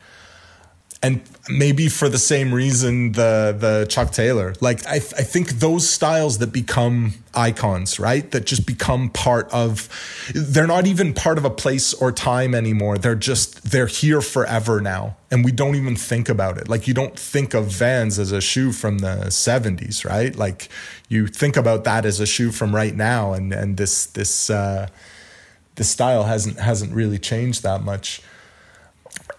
And maybe for the same reason the the Chuck Taylor. Like I I think those styles that become icons, right? That just become part of they're not even part of a place or time anymore. They're just they're here forever now. And we don't even think about it. Like you don't think of Vans as a shoe from the 70s, right? Like you think about that as a shoe from right now and and this this uh this style hasn't hasn't really changed that much.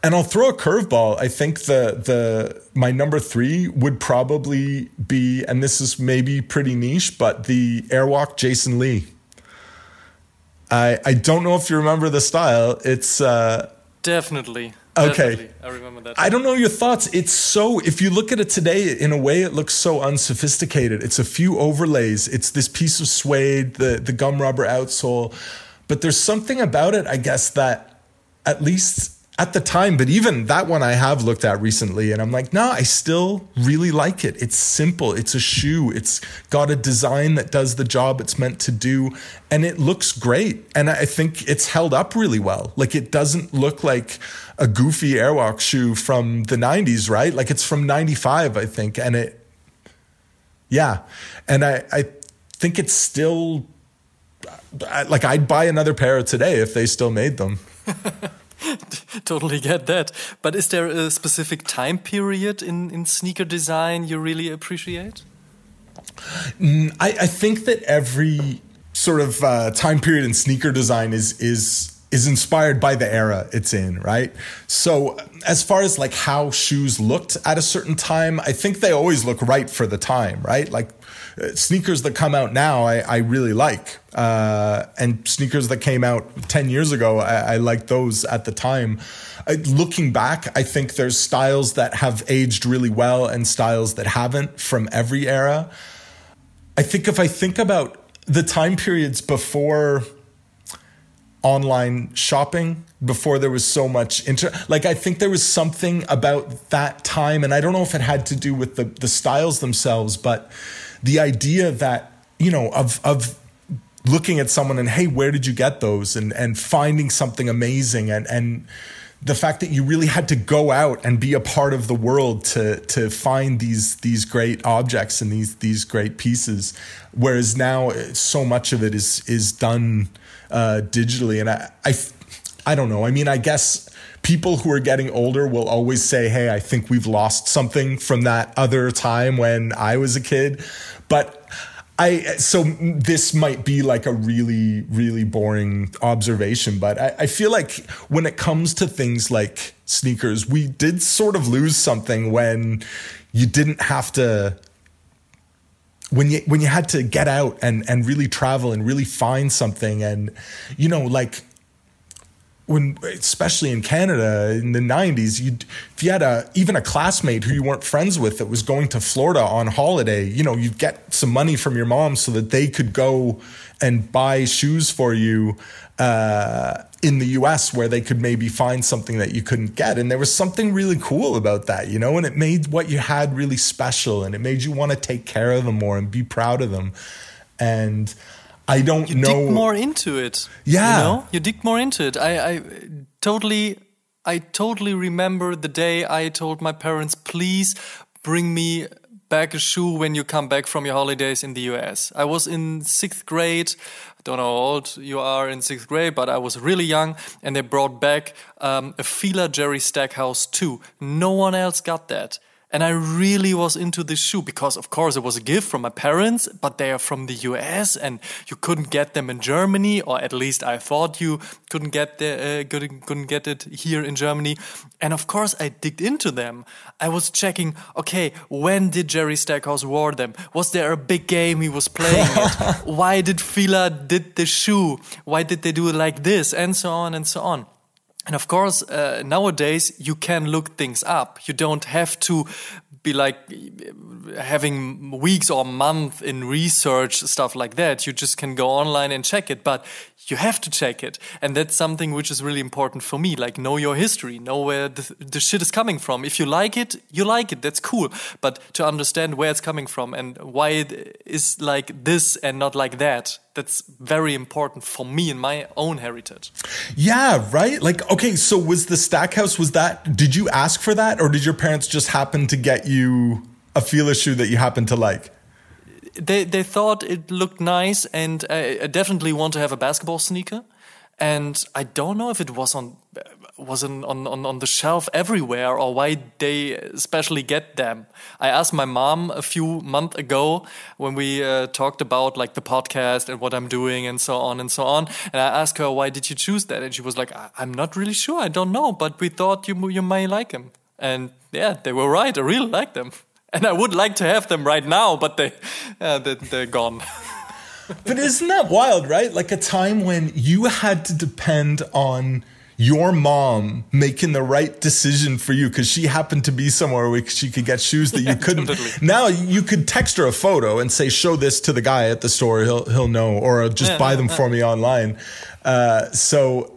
And I'll throw a curveball. I think the the my number three would probably be, and this is maybe pretty niche, but the Airwalk Jason Lee. I I don't know if you remember the style. It's uh, definitely okay. Definitely. I remember that. I don't know your thoughts. It's so if you look at it today, in a way, it looks so unsophisticated. It's a few overlays. It's this piece of suede, the the gum rubber outsole, but there's something about it, I guess, that at least at the time, but even that one I have looked at recently and I'm like, nah, I still really like it. It's simple. It's a shoe. It's got a design that does the job it's meant to do and it looks great. And I think it's held up really well. Like it doesn't look like a goofy Airwalk shoe from the 90s, right? Like it's from 95, I think. And it, yeah. And I, I think it's still, like I'd buy another pair today if they still made them. totally get that. But is there a specific time period in, in sneaker design you really appreciate? Mm, I, I think that every sort of uh, time period in sneaker design is is is inspired by the era it's in, right? So as far as like how shoes looked at a certain time, I think they always look right for the time, right? Like sneakers that come out now, I, I really like, uh, and sneakers that came out ten years ago, I, I like those at the time. I, looking back, I think there's styles that have aged really well and styles that haven't from every era. I think if I think about the time periods before online shopping before there was so much inter like i think there was something about that time and i don't know if it had to do with the the styles themselves but the idea that you know of of looking at someone and hey where did you get those and and finding something amazing and and the fact that you really had to go out and be a part of the world to to find these these great objects and these these great pieces whereas now so much of it is is done uh, digitally. And I, I, I don't know. I mean, I guess people who are getting older will always say, "Hey, I think we've lost something from that other time when I was a kid," but. I so this might be like a really really boring observation, but I, I, feel like when it comes to things like sneakers, we did sort of lose something when you didn't have to when you when you had to get out and and really travel and really find something and you know like when especially in Canada in the 90s you if you had a even a classmate who you weren't friends with that was going to Florida on holiday you know you'd get some money from your mom so that they could go and buy shoes for you uh, in the US where they could maybe find something that you couldn't get. And there was something really cool about that, you know, and it made what you had really special and it made you want to take care of them more and be proud of them. And I don't you know. dig more into it. Yeah. You know, you dig more into it. I, I totally, I totally remember the day I told my parents, please bring me back a shoe when you come back from your holidays in the US. I was in sixth grade. I don't know how old you are in sixth grade, but I was really young, and they brought back um, a Fila Jerry Stackhouse too. No one else got that. And I really was into this shoe because, of course, it was a gift from my parents, but they are from the US and you couldn't get them in Germany, or at least I thought you couldn't get the, uh, couldn't, couldn't get it here in Germany. And of course, I digged into them. I was checking, okay, when did Jerry Stackhouse wear them? Was there a big game he was playing it? Why did Fila did the shoe? Why did they do it like this? And so on and so on. And of course, uh, nowadays you can look things up. You don't have to be like having weeks or months in research stuff like that. You just can go online and check it, but you have to check it. And that's something which is really important for me. Like know your history, know where the, the shit is coming from. If you like it, you like it. That's cool. But to understand where it's coming from and why it is like this and not like that, that's very important for me in my own heritage. Yeah, right? Like, okay, so was the Stackhouse, was that, did you ask for that or did your parents just happen to get you a Fila shoe that you happen to like? They, they thought it looked nice and I definitely want to have a basketball sneaker. And I don't know if it was on was on, on, on the shelf everywhere or why they especially get them. I asked my mom a few months ago when we uh, talked about like the podcast and what I'm doing and so on and so on. And I asked her, why did you choose that? And she was like, I'm not really sure. I don't know, but we thought you, you may like them. And yeah, they were right. I really like them. And I would like to have them right now, but they, uh, they they're gone. but isn't that wild, right? Like a time when you had to depend on your mom making the right decision for you because she happened to be somewhere where she could get shoes that you couldn't. Totally. Now you could text her a photo and say, "Show this to the guy at the store. He'll he'll know," or just yeah, buy them for me online. Uh, so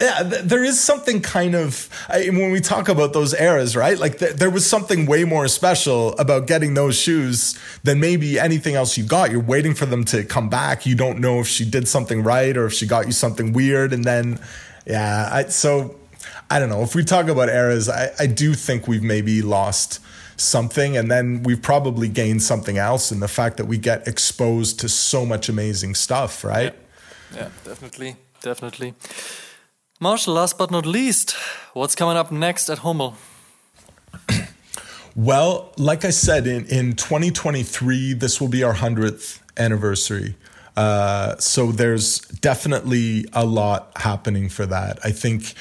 yeah, th- there is something kind of I, when we talk about those eras, right? Like th- there was something way more special about getting those shoes than maybe anything else you got. You're waiting for them to come back. You don't know if she did something right or if she got you something weird, and then yeah, I, so I don't know. If we talk about eras, I, I do think we've maybe lost something and then we've probably gained something else in the fact that we get exposed to so much amazing stuff, right? Yeah, yeah definitely. Definitely. Marshall, last but not least, what's coming up next at Hummel? well, like I said, in, in 2023, this will be our 100th anniversary. Uh, so there's definitely a lot happening for that. I think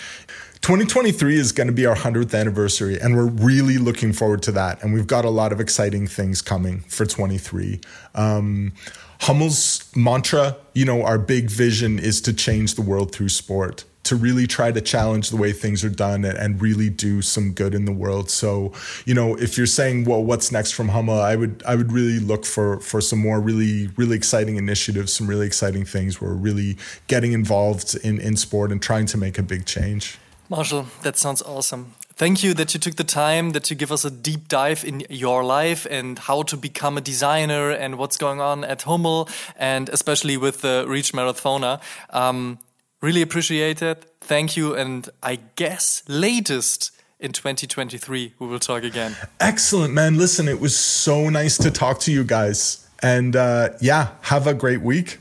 2023 is going to be our 100th anniversary, and we're really looking forward to that. And we've got a lot of exciting things coming for 23. Um, Hummel's mantra, you know, our big vision is to change the world through sport to really try to challenge the way things are done and, really do some good in the world. So, you know, if you're saying, well, what's next from Hummel, I would I would really look for for some more really really exciting initiatives, some really exciting things where we're really getting involved in in sport and trying to make a big change. Marshall, that sounds awesome. Thank you that you took the time, that you give us a deep dive in your life and how to become a designer and what's going on at Hummel and especially with the Reach Marathona. Um, really appreciate it. Thank you. And I guess latest in 2023, we will talk again. Excellent, man. Listen, it was so nice to talk to you guys. And uh, yeah, have a great week.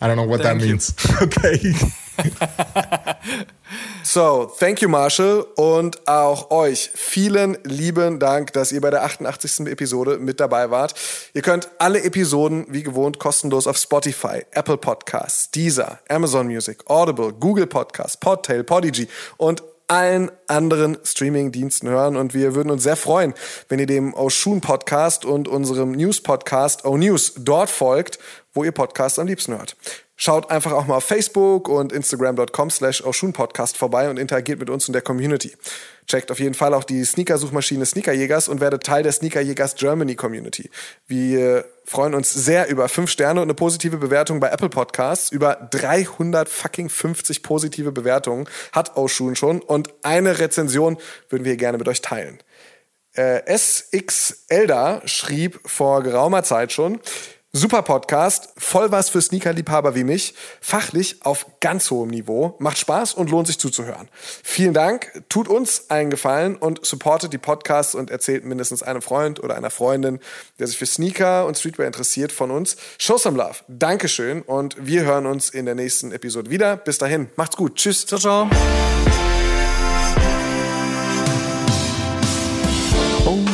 I don't know what Thank that means. okay. So, thank you, Marshall. Und auch euch vielen lieben Dank, dass ihr bei der 88. Episode mit dabei wart. Ihr könnt alle Episoden wie gewohnt kostenlos auf Spotify, Apple Podcasts, Deezer, Amazon Music, Audible, Google Podcasts, Podtail, Podigy und allen anderen Streaming-Diensten hören. Und wir würden uns sehr freuen, wenn ihr dem Oshun Podcast und unserem News-Podcast O News dort folgt, wo ihr Podcasts am liebsten hört. Schaut einfach auch mal auf Facebook und Instagram.com slash Podcast vorbei und interagiert mit uns in der Community. Checkt auf jeden Fall auch die Sneaker-Suchmaschine Sneakerjägers und werdet Teil der Sneakerjägers Germany Community. Wir freuen uns sehr über fünf Sterne und eine positive Bewertung bei Apple Podcasts. Über 350 positive Bewertungen hat Oshun schon und eine Rezension würden wir gerne mit euch teilen. Äh, SX Elda schrieb vor geraumer Zeit schon, Super Podcast, voll was für Sneaker-Liebhaber wie mich, fachlich auf ganz hohem Niveau, macht Spaß und lohnt sich zuzuhören. Vielen Dank, tut uns einen Gefallen und supportet die Podcasts und erzählt mindestens einem Freund oder einer Freundin, der sich für Sneaker und Streetwear interessiert, von uns. Show some love. Dankeschön und wir hören uns in der nächsten Episode wieder. Bis dahin, macht's gut. Tschüss. Ciao, ciao.